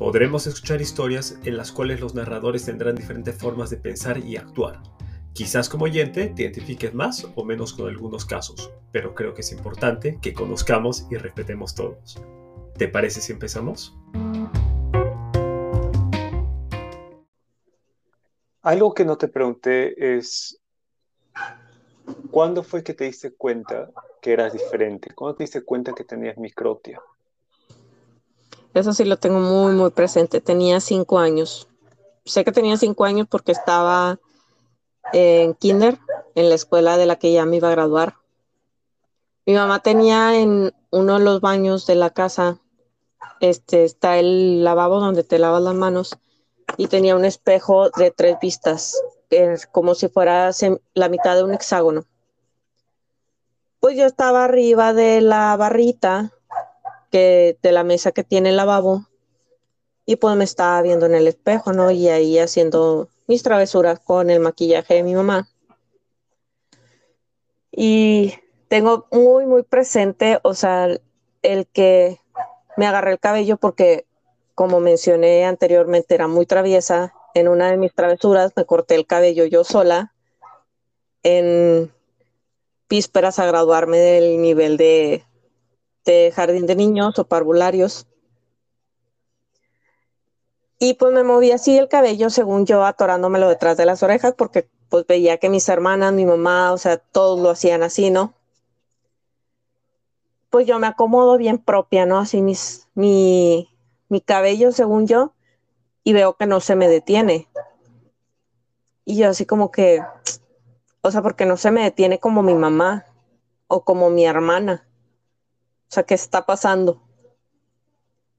Podremos escuchar historias en las cuales los narradores tendrán diferentes formas de pensar y actuar. Quizás como oyente te identifiques más o menos con algunos casos, pero creo que es importante que conozcamos y respetemos todos. ¿Te parece si empezamos? Algo que no te pregunté es ¿Cuándo fue que te diste cuenta que eras diferente? ¿Cuándo te diste cuenta que tenías microtia? Eso sí lo tengo muy, muy presente. Tenía cinco años. Sé que tenía cinco años porque estaba en kinder, en la escuela de la que ya me iba a graduar. Mi mamá tenía en uno de los baños de la casa, este, está el lavabo donde te lavas las manos y tenía un espejo de tres vistas como si fuera la mitad de un hexágono. Pues yo estaba arriba de la barrita de la mesa que tiene el lavabo y pues me estaba viendo en el espejo, ¿no? Y ahí haciendo mis travesuras con el maquillaje de mi mamá. Y tengo muy, muy presente, o sea, el que me agarré el cabello porque, como mencioné anteriormente, era muy traviesa en una de mis travesuras me corté el cabello yo sola en vísperas a graduarme del nivel de, jardín de niños o parvularios. Y pues me moví así el cabello, según yo, atorándomelo detrás de las orejas, porque pues veía que mis hermanas, mi mamá, o sea, todos lo hacían así, ¿no? Pues yo me acomodo bien propia, ¿no? Así mis, mi, mi cabello, según yo, y veo que no se me detiene. Y yo así como que, o sea, porque no se me detiene como mi mamá o como mi hermana. O sea, ¿qué está pasando?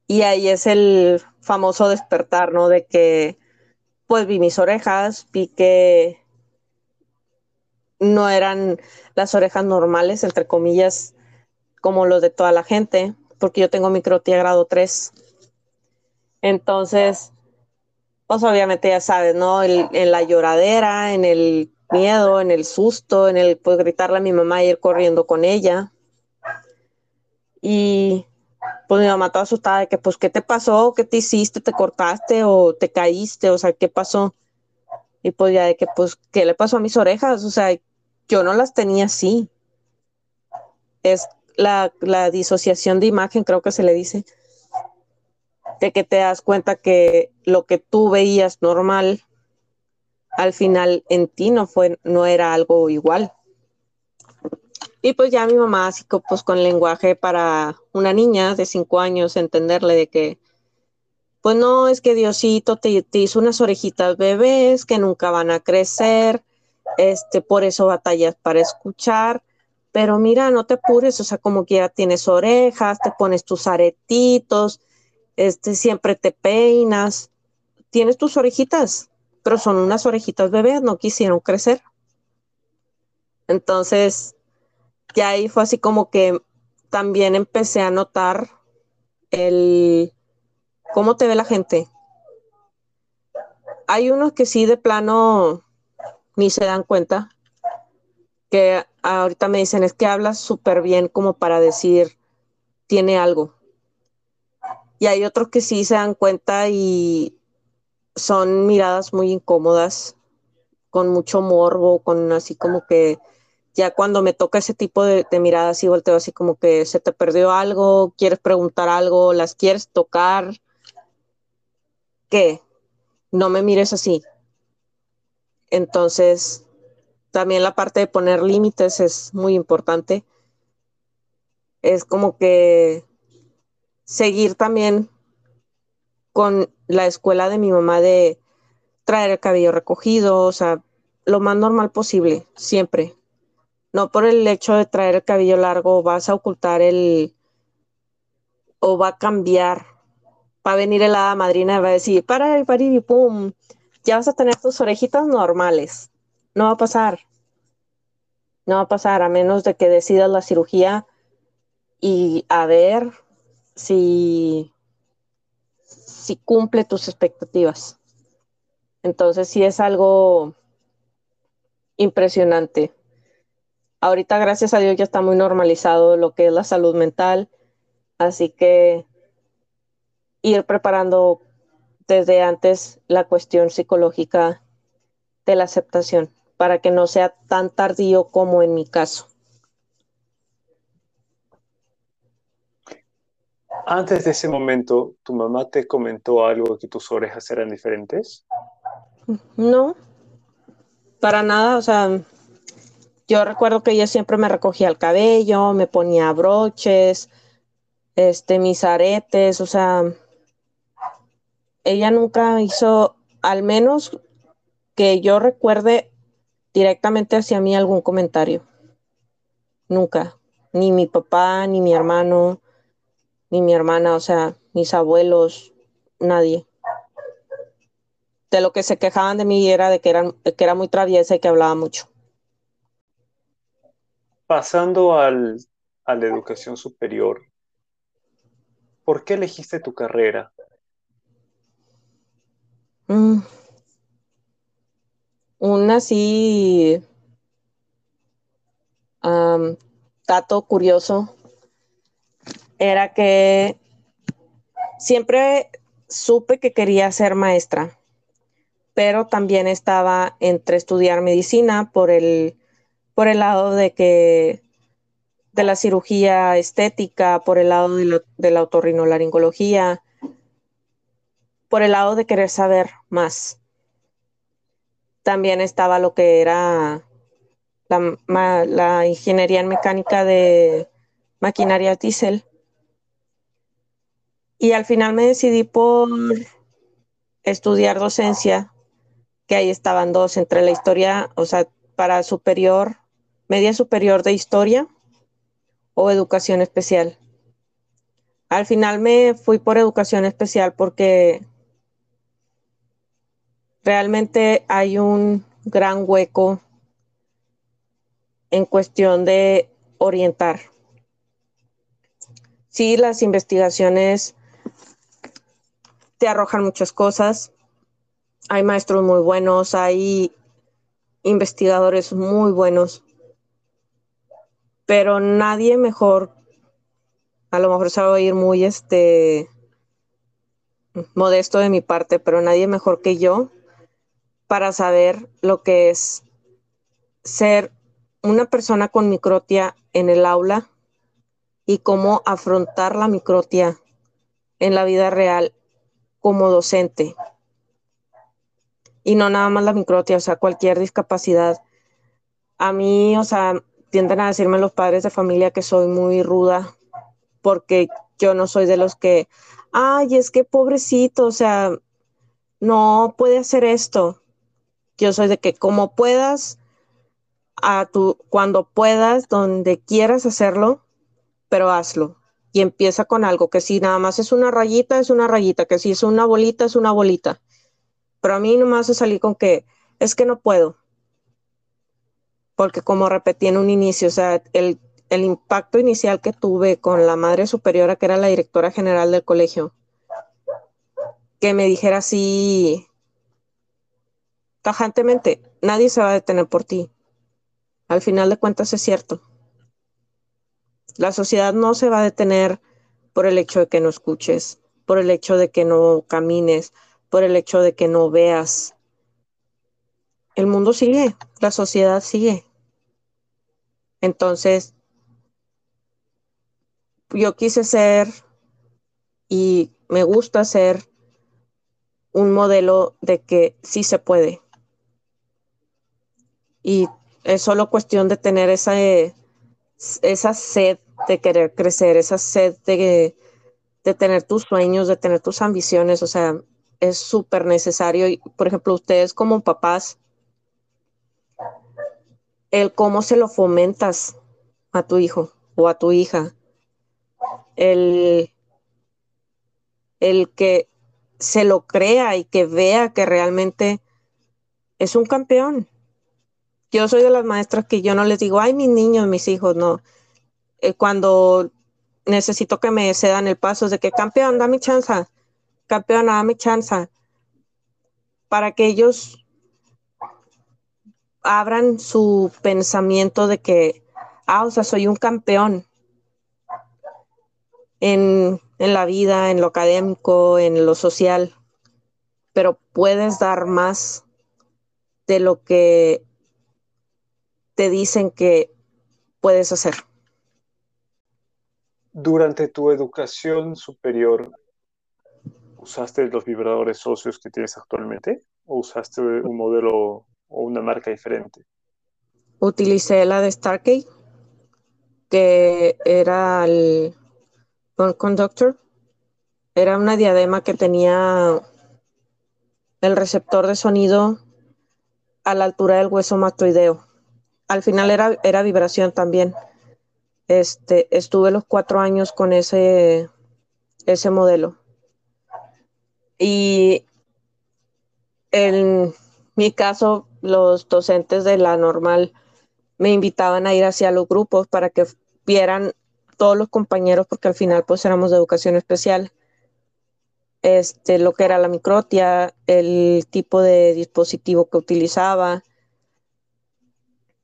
Y ahí es el famoso despertar, ¿no? De que, pues vi mis orejas, vi que no eran las orejas normales, entre comillas, como los de toda la gente, porque yo tengo microtia grado 3. Entonces, pues obviamente ya sabes, ¿no? en la lloradera, en el miedo, en el susto, en el pues gritarle a mi mamá y ir corriendo con ella. Y pues mi mamá toda asustada de que pues qué te pasó, qué te hiciste, te cortaste o te caíste, o sea, qué pasó. Y pues ya de que pues qué le pasó a mis orejas, o sea, yo no las tenía así. Es la, la disociación de imagen, creo que se le dice de que te das cuenta que lo que tú veías normal, al final en ti no fue, no era algo igual. Y pues ya mi mamá, así pues con lenguaje para una niña de cinco años, entenderle de que, pues no, es que Diosito te, te hizo unas orejitas bebés que nunca van a crecer, este, por eso batallas para escuchar, pero mira, no te apures, o sea, como quiera tienes orejas, te pones tus aretitos, este, siempre te peinas, tienes tus orejitas, pero son unas orejitas bebés, no quisieron crecer. Entonces, ya ahí fue así como que también empecé a notar el cómo te ve la gente. Hay unos que sí de plano ni se dan cuenta, que ahorita me dicen es que hablas súper bien como para decir tiene algo y hay otros que sí se dan cuenta y son miradas muy incómodas, con mucho morbo, con así como que ya cuando me toca ese tipo de, miradas y volteo así como que se te perdió algo, quieres preguntar algo, las quieres tocar, ¿qué? No me mires así. Entonces, también la parte de poner límites es muy importante. Es como que seguir también con la escuela de mi mamá de traer el cabello recogido, o sea, lo más normal posible, siempre. No por el hecho de traer el cabello largo vas a ocultar el o va a cambiar. Va a venir el madrina y va a decir, para, para y pum, ya vas a tener tus orejitas normales. no va a pasar. No va a pasar a menos de que decidas la cirugía y a ver si, si cumple tus expectativas. Entonces sí es algo impresionante. Ahorita, gracias a Dios, ya está muy normalizado lo que es la salud mental, así que ir preparando desde antes la cuestión psicológica de la aceptación para que no sea tan tardío como en mi caso. Antes de ese momento, ¿tu mamá te comentó algo que tus orejas eran diferentes? No, para nada, o sea, yo recuerdo que ella siempre me recogía el cabello, me ponía broches, este, mis aretes, o sea, ella nunca hizo, al menos que yo recuerde directamente hacia mí algún comentario. Nunca. Ni mi papá, ni mi hermano, ni mi hermana, o sea, mis abuelos, nadie. De lo que se quejaban de mí era de que, eran, que era muy traviesa y que hablaba mucho. Pasando al, a la educación superior, ¿por qué elegiste tu carrera? Mm. Un así dato curioso era que siempre supe que quería ser maestra, pero también estaba entre estudiar medicina por el, por el lado de que de la cirugía estética, por el lado de, de la otorrinolaringología, por el lado de querer saber más. También estaba lo que era la, la ingeniería en mecánica de maquinaria diésel. Y al final me decidí por estudiar docencia, que ahí estaban dos, entre la historia, o sea, para superior, media superior de historia o educación especial. Al final me fui por educación especial porque realmente hay un gran hueco en cuestión de orientar. Sí, las investigaciones te arrojan muchas cosas. Hay maestros muy buenos, hay investigadores muy buenos, pero nadie mejor, a lo mejor se va a oír muy este modesto de mi parte, pero nadie mejor que yo para saber lo que es ser una persona con microtia en el aula y cómo afrontar la microtia en la vida real como docente. Y no nada más la microtia, o sea, cualquier discapacidad. A mí, o sea, tienden a decirme los padres de familia que soy muy ruda porque yo no soy de los que, ay, es que pobrecito, o sea, no puede hacer esto. Yo soy de que como puedas, a tu, cuando puedas, donde quieras hacerlo, pero hazlo. Y empieza con algo, que si nada más es una rayita, es una rayita, que si es una bolita, es una bolita. Pero a mí nomás se salí con que es que no puedo. Porque como repetí en un inicio, o sea, el, el impacto inicial que tuve con la madre superiora, que era la directora general del colegio, que me dijera así, tajantemente, nadie se va a detener por ti. Al final de cuentas es cierto. La sociedad no se va a detener por el hecho de que no escuches, por el hecho de que no camines, por el hecho de que no veas. El mundo sigue, la sociedad sigue. Entonces, yo quise ser y me gusta ser un modelo de que sí se puede, y es solo cuestión de tener esa, esa sed de querer crecer, esa sed de, de tener tus sueños, de tener tus ambiciones, o sea, es súper necesario. Y, por ejemplo, ustedes como papás, el cómo se lo fomentas a tu hijo o a tu hija, el, el que se lo crea y que vea que realmente es un campeón, yo soy de las maestras que yo no les digo, ay, mis niños, mis hijos, no. Eh, cuando necesito que me cedan el paso de que campeón, dame chance, campeón, dame chance, para que ellos abran su pensamiento de que, ah, o sea, soy un campeón en, en la vida, en lo académico, en lo social, pero puedes dar más de lo que te dicen que puedes hacer. Durante tu educación superior, ¿usaste los vibradores socios que tienes actualmente o usaste un modelo o una marca diferente? Utilicé la de Starkey, que era el Conductor. Era una diadema que tenía el receptor de sonido a la altura del hueso matoideo. Al final era, era vibración también. Este, estuve los cuatro años con ese, ese modelo. Y en mi caso, los docentes de la normal me invitaban a ir hacia los grupos para que vieran todos los compañeros, porque al final pues éramos de educación especial, este, lo que era la microtia, el tipo de dispositivo que utilizaba.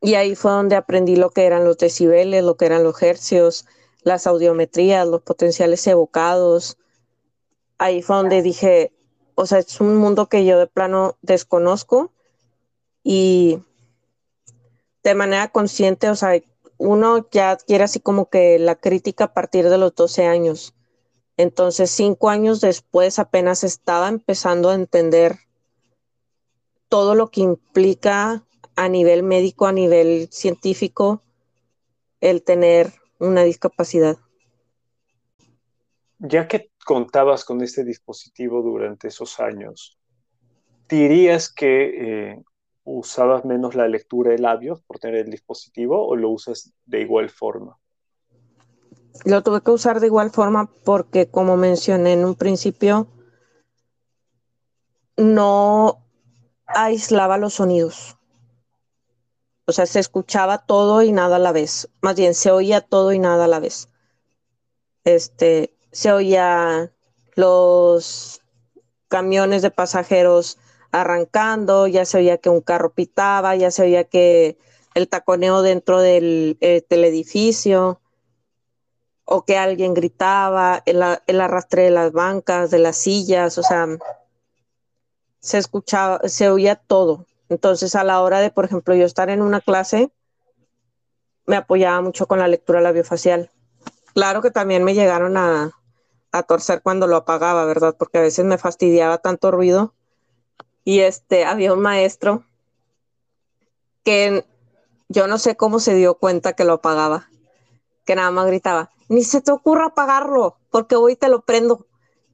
Y ahí fue donde aprendí lo que eran los decibeles, lo que eran los hercios, las audiometrías, los potenciales evocados. Ahí fue donde dije, o sea, es un mundo que yo de plano desconozco y de manera consciente, o sea, uno ya adquiere así como que la crítica a partir de los 12 años. Entonces, cinco años después apenas estaba empezando a entender todo lo que implica a nivel médico, a nivel científico, el tener una discapacidad. Ya que contabas con este dispositivo durante esos años, ¿dirías que eh, usabas menos la lectura de labios por tener el dispositivo o lo usas de igual forma? Lo tuve que usar de igual forma porque, como mencioné en un principio, no aislaba los sonidos. O sea, se escuchaba todo y nada a la vez. Más bien, se oía todo y nada a la vez. Este, se oía los camiones de pasajeros arrancando, ya se oía que un carro pitaba, ya se oía que el taconeo dentro del, eh, edificio o que alguien gritaba, el, el, arrastre de las bancas, de las sillas, o sea, se escuchaba, se oía todo. Entonces, a la hora de, por ejemplo, yo estar en una clase, me apoyaba mucho con la lectura labiofacial. Claro que también me llegaron a, a torcer cuando lo apagaba, ¿verdad? Porque a veces me fastidiaba tanto ruido. Y este, había un maestro que yo no sé cómo se dio cuenta que lo apagaba, que nada más gritaba, ni se te ocurra apagarlo, porque hoy te lo prendo.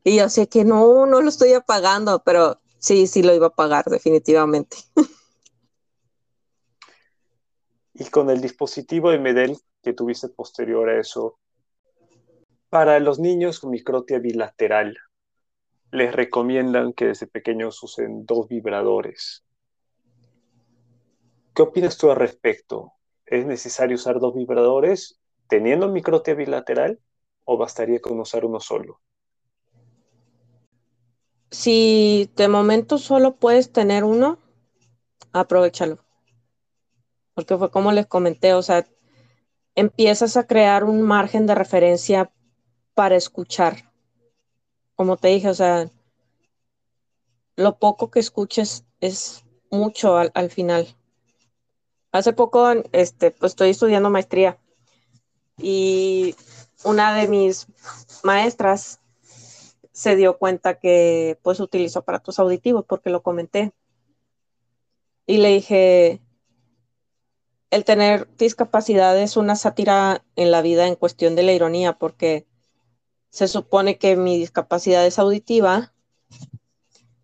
Y yo sé que no, no lo estoy apagando, pero sí, sí lo iba a apagar definitivamente. Y con el dispositivo de Medel que tuviste posterior a eso, para los niños con microtia bilateral, les recomiendan que desde pequeños usen dos vibradores. ¿Qué opinas tú al respecto? ¿Es necesario usar dos vibradores teniendo microtia bilateral o bastaría con usar uno solo? Si de momento solo puedes tener uno, aprovechalo. Porque fue como les comenté, o sea, empiezas a crear un margen de referencia para escuchar. Como te dije, o sea, lo poco que escuches es mucho al, al final. Hace poco, este, pues estoy estudiando maestría y una de mis maestras se dio cuenta que pues utilizo aparatos auditivos porque lo comenté. Y le dije, el tener discapacidad es una sátira en la vida en cuestión de la ironía porque se supone que mi discapacidad es auditiva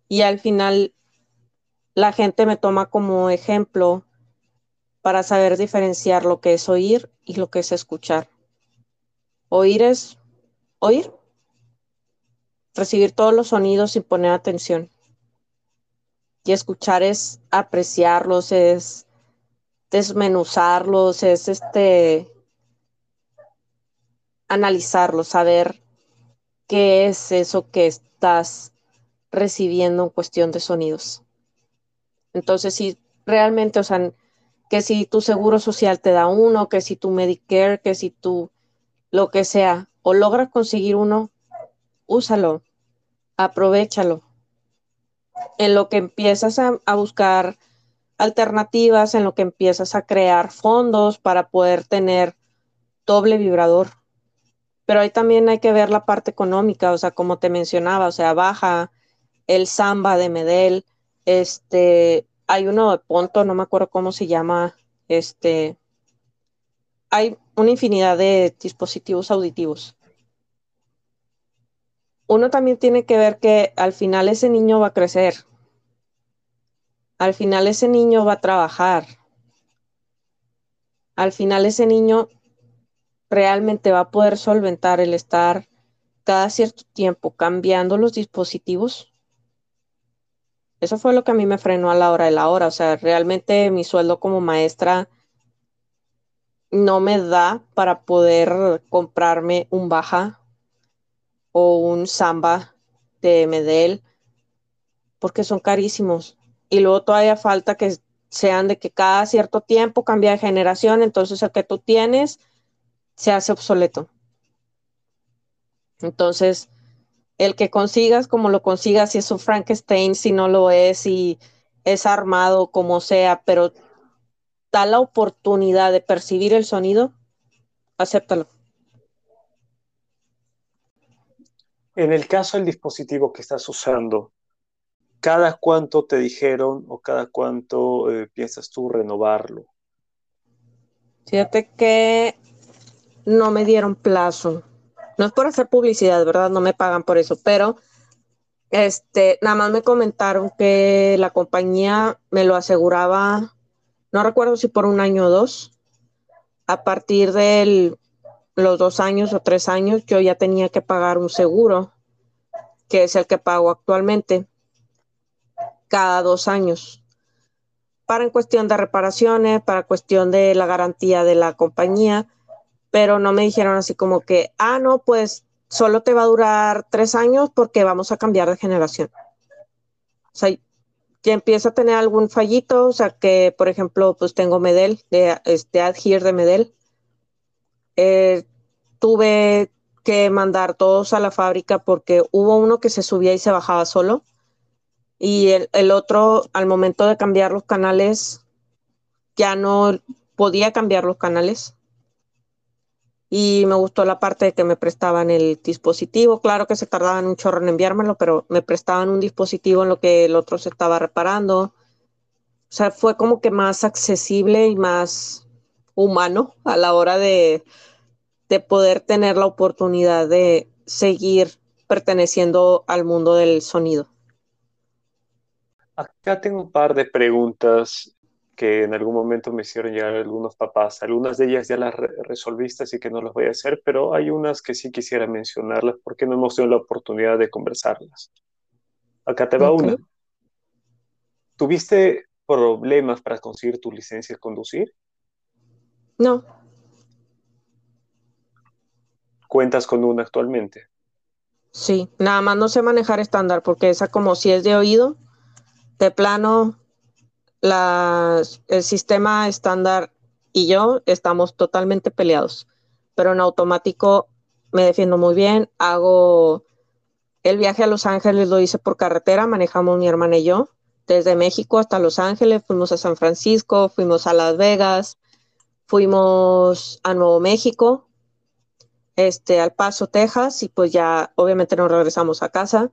y al final la gente me toma como ejemplo para saber diferenciar lo que es oír y lo que es escuchar. Oír es oír, recibir todos los sonidos sin poner atención. Y escuchar es apreciarlos, es desmenuzarlos, es este analizarlos, saber qué es eso que estás recibiendo en cuestión de sonidos. Entonces, si realmente, o sea, que si tu seguro social te da uno, que si tu Medicare, que si tú lo que sea, o logras conseguir uno, úsalo, aprovechalo. En lo que empiezas a, a buscar alternativas, en lo que empiezas a crear fondos para poder tener doble vibrador. Pero ahí también hay que ver la parte económica, o sea, como te mencionaba, o sea, baja el samba de Medel, este, hay uno de Ponto, no me acuerdo cómo se llama, este, hay una infinidad de dispositivos auditivos. Uno también tiene que ver que al final ese niño va a crecer, al final ese niño va a trabajar, al final ese niño realmente va a poder solventar el estar cada cierto tiempo cambiando los dispositivos eso fue lo que a mí me frenó a la hora de la hora. O sea, realmente mi sueldo como maestra no me da para poder comprarme un baja o un samba de Medel porque son carísimos. Y luego todavía falta que sean de que cada cierto tiempo cambia de generación, entonces el que tú tienes se hace obsoleto. Entonces, el que consigas como lo consigas, si es un Frankenstein, si no lo es, si es armado, como sea, pero da la oportunidad de percibir el sonido, acéptalo. En el caso del dispositivo que estás usando, ¿cada cuánto te dijeron o cada cuánto eh, piensas tú renovarlo? Fíjate que no me dieron plazo. No es por hacer publicidad, ¿verdad? No me pagan por eso, pero este, nada más me comentaron que la compañía me lo aseguraba, no recuerdo si por un año o dos. A partir de los dos años o tres años, yo ya tenía que pagar un seguro, que es el que pago actualmente, cada dos años. Para en cuestión de reparaciones, para cuestión de la garantía de la compañía pero no me dijeron así como que, ah, no, pues solo te va a durar tres años porque vamos a cambiar de generación. O sea, que empieza a tener algún fallito, o sea, que por ejemplo, pues tengo Medel, de, este Adhere de Medel. Eh, tuve que mandar todos a la fábrica porque hubo uno que se subía y se bajaba solo. Y el, el otro, al momento de cambiar los canales, ya no podía cambiar los canales y me gustó la parte de que me prestaban el dispositivo. Claro que se tardaban un chorro en enviármelo, pero me prestaban un dispositivo en lo que el otro se estaba reparando. O sea, fue como que más accesible y más humano a la hora de, de poder tener la oportunidad de seguir perteneciendo al mundo del sonido. Acá tengo un par de preguntas que en algún momento me hicieron llegar algunos papás. Algunas de ellas ya las resolviste, así que no las voy a hacer, pero hay unas que sí quisiera mencionarlas porque no hemos tenido la oportunidad de conversarlas. Acá te va una. ¿Tuviste problemas para conseguir tu licencia de conducir? No. ¿Cuentas con una actualmente? Sí, nada más no sé manejar estándar porque esa como si es de oído, de plano el sistema estándar y yo estamos totalmente peleados, pero en automático me defiendo muy bien, hago el viaje a Los Ángeles, lo hice por carretera, manejamos mi hermana y yo, desde México hasta Los Ángeles, fuimos a San Francisco, fuimos a Las Vegas, fuimos a Nuevo México, este, al Paso, Texas, y pues ya obviamente nos regresamos a casa.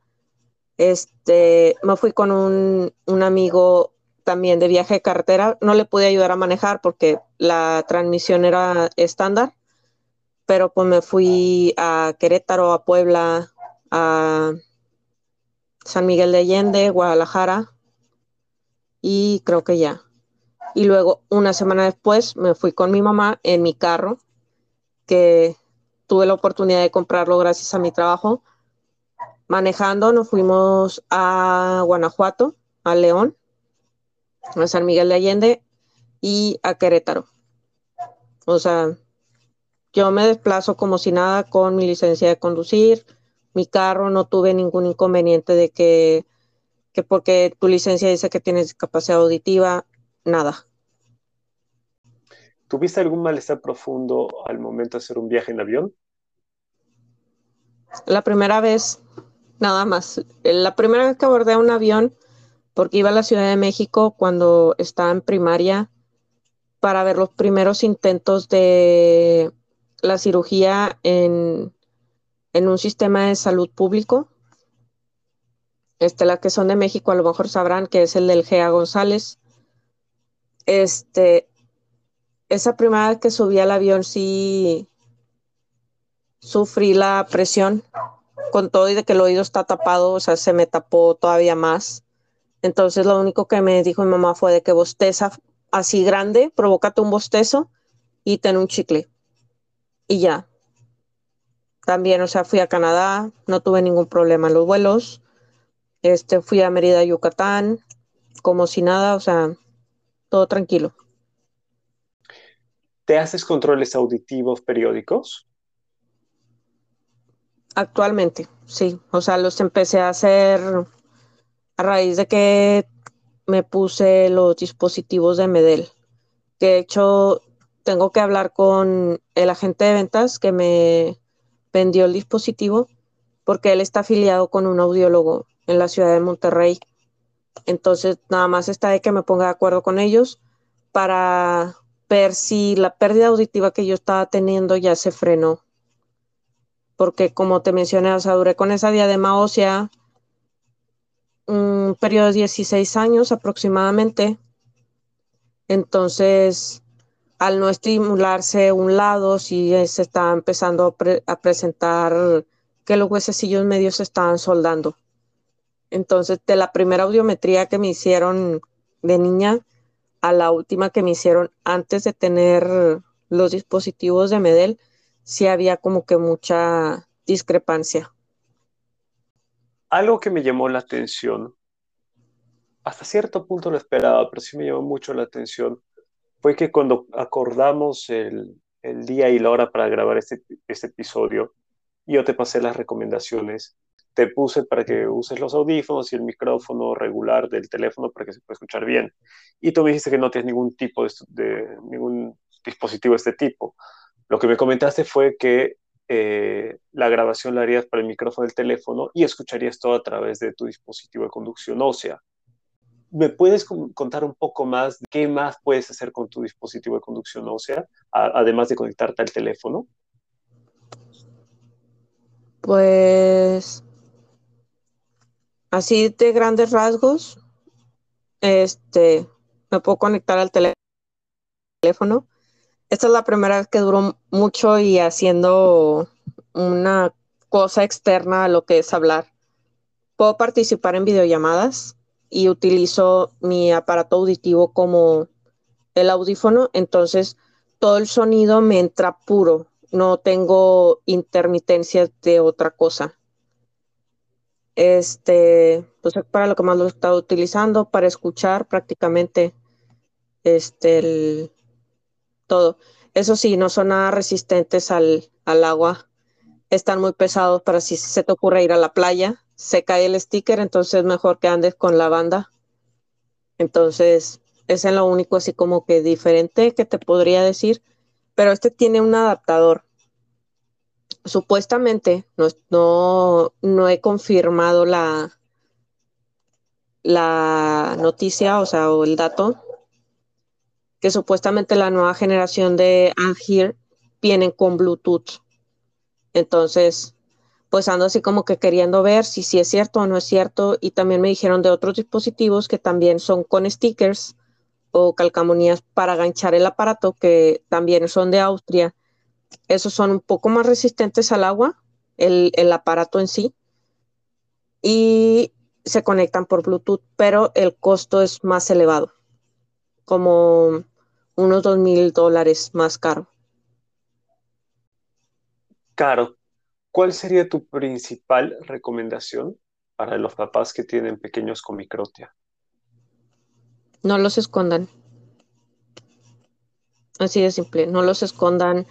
Este, me fui con un, un amigo también de viaje de carretera. No le pude ayudar a manejar porque la transmisión era estándar, pero pues me fui a Querétaro, a Puebla, a San Miguel de Allende, Guadalajara y creo que ya. Y luego una semana después me fui con mi mamá en mi carro, que tuve la oportunidad de comprarlo gracias a mi trabajo. Manejando nos fuimos a Guanajuato, a León, a San Miguel de Allende y a Querétaro. O sea, yo me desplazo como si nada con mi licencia de conducir, mi carro, no tuve ningún inconveniente de que, que porque tu licencia dice que tienes discapacidad auditiva, nada. ¿Tuviste algún malestar profundo al momento de hacer un viaje en avión? La primera vez, nada más. La primera vez que abordé un avión, porque iba a la Ciudad de México cuando estaba en primaria para ver los primeros intentos de la cirugía en, en un sistema de salud público. Este, las que son de México a lo mejor sabrán que es el del GEA González. Este, esa primera vez que subí al avión sí sufrí la presión con todo y de que el oído está tapado, o sea, se me tapó todavía más. Entonces lo único que me dijo mi mamá fue de que bosteza así grande, provócate un bostezo y ten un chicle. Y ya. También, o sea, fui a Canadá, no tuve ningún problema en los vuelos. Este, fui a Mérida, Yucatán, como si nada, o sea, todo tranquilo. ¿Te haces controles auditivos periódicos? Actualmente, sí. O sea, los empecé a hacer a raíz de que me puse los dispositivos de Medel. De hecho, tengo que hablar con el agente de ventas que me vendió el dispositivo porque él está afiliado con un audiólogo en la ciudad de Monterrey. Entonces, nada más está de que me ponga de acuerdo con ellos para ver si la pérdida auditiva que yo estaba teniendo ya se frenó. Porque como te mencioné, o sea, duré con esa diadema ósea un periodo de 16 años aproximadamente. Entonces, al no estimularse un lado, sí se estaba empezando a, a presentar que los huesecillos medios se estaban soldando. Entonces, de la primera audiometría que me hicieron de niña, a la última que me hicieron antes de tener los dispositivos de Medel, sí había como que mucha discrepancia. Algo que me llamó la atención, hasta cierto punto lo esperaba, pero sí me llamó mucho la atención, fue que cuando acordamos el, el día y la hora para grabar este, este episodio, yo te pasé las recomendaciones te puse para que uses los audífonos y el micrófono regular del teléfono para que se pueda escuchar bien. Y tú me dijiste que no tienes ningún tipo de, ningún dispositivo de este tipo. Lo que me comentaste fue que eh, la grabación la harías para el micrófono del teléfono y escucharías todo a través de tu dispositivo de conducción ósea. ¿Me puedes contar un poco más de qué más puedes hacer con tu dispositivo de conducción ósea, además de conectarte al teléfono? Pues así de grandes rasgos, este, me puedo conectar al teléfono. Esta es la primera vez que duró mucho y haciendo una cosa externa a lo que es hablar. Puedo participar en videollamadas y utilizo mi aparato auditivo como el audífono, entonces todo el sonido me entra puro, no tengo intermitencias de otra cosa. Este, pues para lo que más lo he estado utilizando, para escuchar prácticamente este, el, todo. Eso sí, no son nada resistentes al, al agua. Están muy pesados para si se te ocurre ir a la playa. Se cae el sticker, entonces es mejor que andes con la banda. Entonces, es lo único así como que diferente que te podría decir. Pero este tiene un adaptador supuestamente, no, no, he confirmado la, la noticia, o sea, o el dato, que supuestamente la nueva generación de Angier vienen con Bluetooth. Entonces, pues ando así como que queriendo ver si, si es cierto o no es cierto. Y también me dijeron de otros dispositivos que también son con stickers o calcamonías para ganchar el aparato, que también son de Austria esos son un poco más resistentes al agua, el, aparato en sí, y se conectan por Bluetooth, pero el costo es más elevado, como unos dos mil dólares más caro. Caro, ¿cuál sería tu principal recomendación para los papás que tienen pequeños con microtia? No los escondan. Así de simple, no los escondan.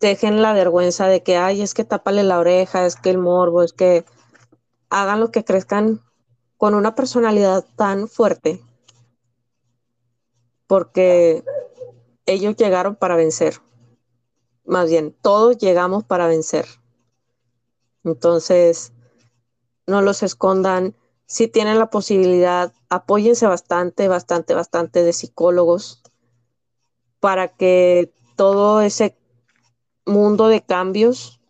Dejen la vergüenza de que, ay, es que tápale la oreja, es que el morbo, es que hagan lo que crezcan con una personalidad tan fuerte. Porque ellos llegaron para vencer. Más bien, todos llegamos para vencer. Entonces, no los escondan. Si tienen la posibilidad, apóyense bastante, bastante, bastante de psicólogos para que todo ese mundo de cambios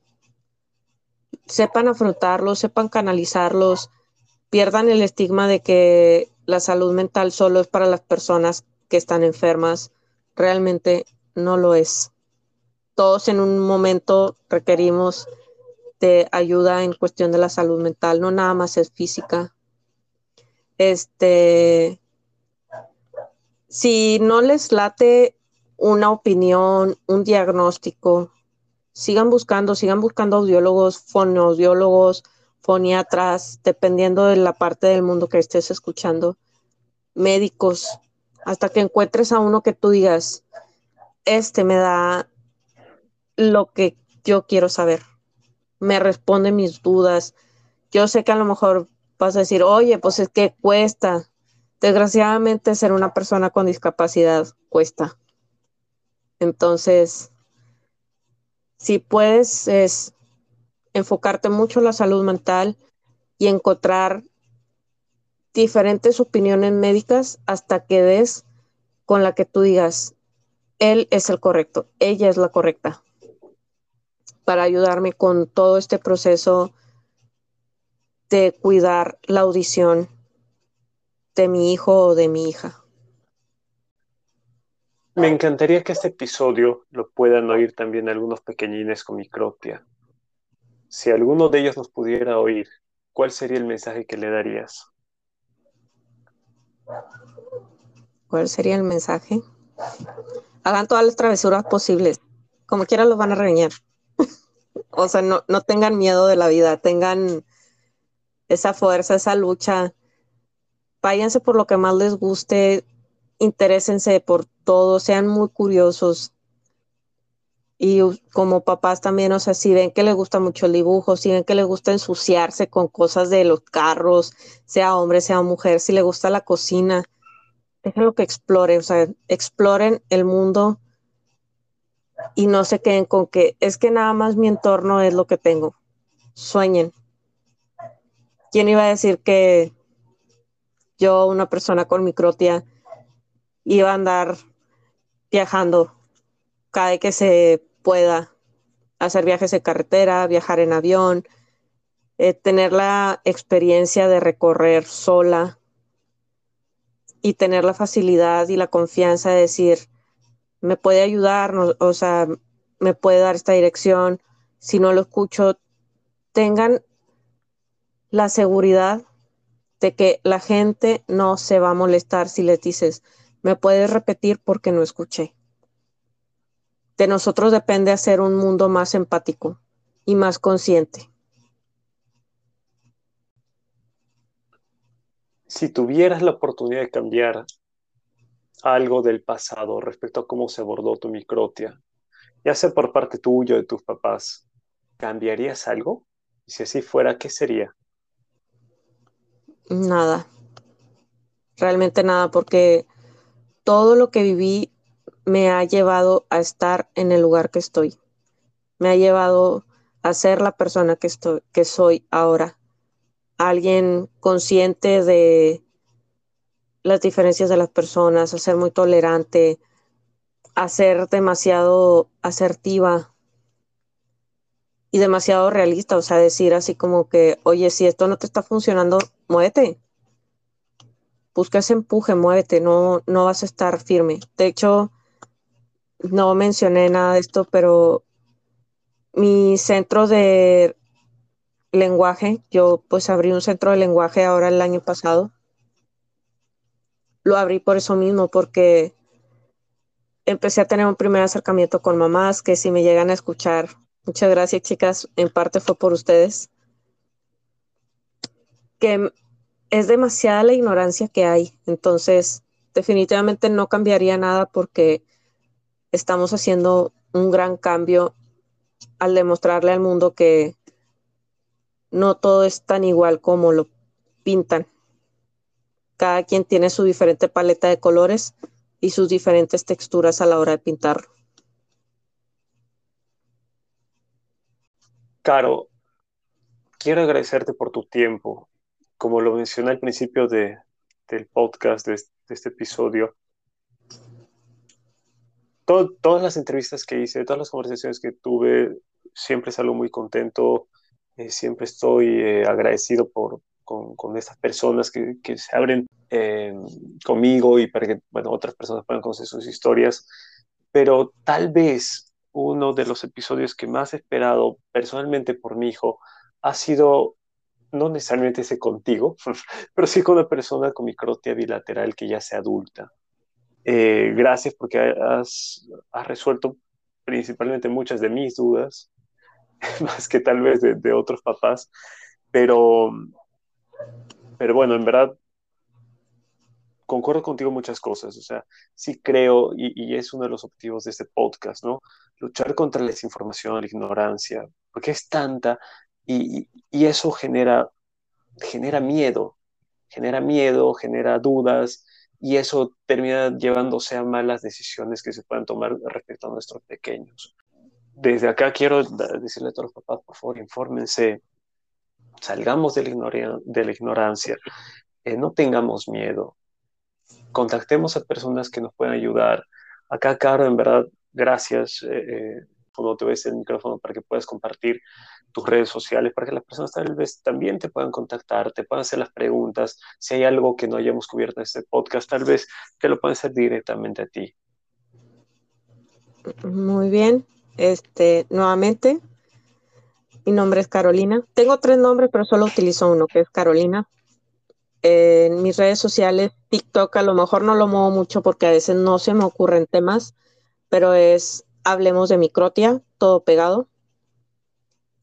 sepan afrontarlos, sepan canalizarlos, pierdan el estigma de que la salud mental solo es para las personas que están enfermas. Realmente no lo es. Todos en un momento requerimos de ayuda en cuestión de la salud mental, no nada más es física. Este, si no les late una opinión, un diagnóstico, sigan buscando, sigan buscando audiólogos, fonoaudiólogos, foniatras, dependiendo de la parte del mundo que estés escuchando, médicos, hasta que encuentres a uno que tú digas, este me da lo que yo quiero saber me responde mis dudas. Yo sé que a lo mejor vas a decir, oye, pues es que cuesta. Desgraciadamente ser una persona con discapacidad cuesta. Entonces, si puedes es enfocarte mucho en la salud mental y encontrar diferentes opiniones médicas hasta que des con la que tú digas, él es el correcto, ella es la correcta para ayudarme con todo este proceso de cuidar la audición de mi hijo o de mi hija. Me encantaría que este episodio lo puedan oír también algunos pequeñines con microptia. Si alguno de ellos nos pudiera oír, ¿cuál sería el mensaje que le darías? ¿Cuál sería el mensaje? Hagan todas las travesuras posibles. Como quiera los van a regañar. O sea, no, no tengan miedo de la vida, tengan esa fuerza, esa lucha. Váyanse por lo que más les guste, interésense por todo, sean muy curiosos. Y como papás también, o sea, si ven que les gusta mucho el dibujo, si ven que les gusta ensuciarse con cosas de los carros, sea hombre, sea mujer, si les gusta la cocina, déjenlo que explore, o sea, exploren el mundo y no se queden con que es que nada más mi entorno es lo que tengo. Sueñen. ¿Quién iba a decir que yo, una persona con microtia, iba a andar viajando cada vez que se pueda, hacer viajes de carretera, viajar en avión, eh, tener la experiencia de recorrer sola y tener la facilidad y la confianza de decir, me puede ayudar, o sea, me puede dar esta dirección, si no lo escucho, tengan la seguridad de que la gente no se va a molestar si les dices, me puedes repetir porque no escuché. De nosotros depende hacer un mundo más empático y más consciente. Si tuvieras la oportunidad de cambiar algo del pasado respecto a cómo se abordó tu microtia, ya sea por parte tuya o de tus papás, ¿cambiarías algo? Y si así fuera, ¿qué sería? Nada, realmente nada, porque todo lo que viví me ha llevado a estar en el lugar que estoy. Me ha llevado a ser la persona que, estoy, que soy ahora. Alguien consciente de las diferencias de las personas, a ser muy tolerante, a ser demasiado asertiva y demasiado realista, o sea, decir así como que, oye, si esto no te está funcionando, muévete. Busca ese empuje, muévete, no, no vas a estar firme. De hecho, no mencioné nada de esto, pero mi centro de lenguaje, yo pues abrí un centro de lenguaje ahora el año pasado. Lo abrí por eso mismo, porque empecé a tener un primer acercamiento con mamás que si me llegan a escuchar, muchas gracias chicas, en parte fue por ustedes, que es demasiada la ignorancia que hay, entonces definitivamente no cambiaría nada porque estamos haciendo un gran cambio al demostrarle al mundo que no todo es tan igual como lo pintan. Cada quien tiene su diferente paleta de colores y sus diferentes texturas a la hora de pintarlo. Caro, quiero agradecerte por tu tiempo. Como lo mencioné al principio de, del podcast, de, este episodio, todas las entrevistas que hice, todas las conversaciones que tuve, siempre salgo muy contento, eh, siempre estoy eh, agradecido por, con, con, estas personas que, que se abren eh, conmigo y para que bueno, otras personas puedan conocer sus historias. Pero tal vez uno de los episodios que más he esperado personalmente por mi hijo ha sido no necesariamente ese contigo, pero sí con una persona con microtia bilateral que ya sea adulta. Eh, gracias porque has, resuelto principalmente muchas de mis dudas, más que tal vez de, otros papás, pero, pero bueno, en verdad concuerdo contigo muchas cosas, o sea, sí creo, y, y, es uno de los objetivos de este podcast, ¿no? Luchar contra la desinformación, la ignorancia, porque es tanta y, y eso genera, genera miedo, genera miedo, genera dudas, y eso termina llevándose a malas decisiones que se puedan tomar respecto a nuestros pequeños. Desde acá quiero decirle a todos los papás, por favor, infórmense, salgamos de la, de la ignorancia, eh, no tengamos miedo, contactemos a personas que nos puedan ayudar. Acá, Caro, en verdad, gracias. Eh, eh, te ves el micrófono para que puedas compartir tus redes sociales, para que las personas tal vez también te puedan contactar, te puedan hacer las preguntas. Si hay algo que no hayamos cubierto en este podcast, tal vez te lo pueden hacer directamente a ti. Muy bien. Este, nuevamente, mi nombre es Carolina. Tengo tres nombres, pero solo utilizo uno, que es Carolina en mis redes sociales, TikTok a lo mejor no lo muevo mucho porque a veces no se me ocurren temas, pero es Hablemos de Microtia, todo pegado.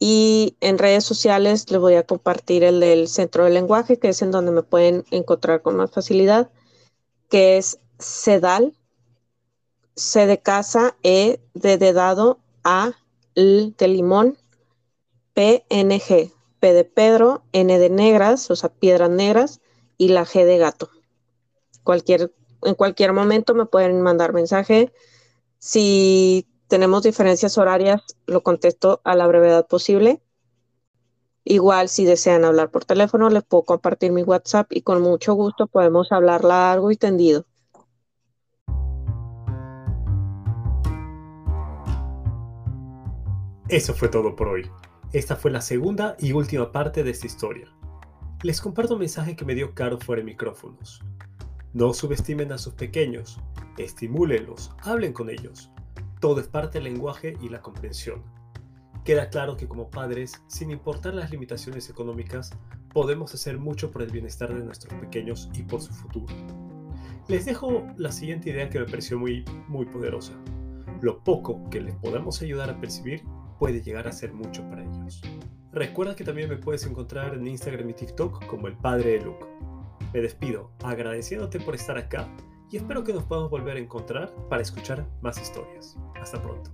Y en redes sociales les voy a compartir el del Centro del Lenguaje, que es en donde me pueden encontrar con más facilidad, que es CEDAL, C de casa, E de dedado, A, L de limón, PNG, P de Pedro, N de negras, o sea, piedras negras, y la G de gato. Cualquier, en cualquier momento me pueden mandar mensaje. Si tenemos diferencias horarias, lo contesto a la brevedad posible. Igual, si desean hablar por teléfono, les puedo compartir mi WhatsApp y con mucho gusto podemos hablar largo y tendido. Eso fue todo por hoy. Esta fue la segunda y última parte de esta historia les comparto un mensaje que me dio Caro fuera de micrófonos. No subestimen a sus pequeños, estimúlenlos, hablen con ellos. Todo es parte del lenguaje y la comprensión. Queda claro que como padres, sin importar las limitaciones económicas, podemos hacer mucho por el bienestar de nuestros pequeños y por su futuro. Les dejo la siguiente idea que me pareció muy, muy poderosa. Lo poco que les podamos ayudar a percibir puede llegar a ser mucho para ellos. Recuerda que también me puedes encontrar en Instagram y TikTok como el padre de Luke. Me despido agradeciéndote por estar acá y espero que nos podamos volver a encontrar para escuchar más historias. Hasta pronto.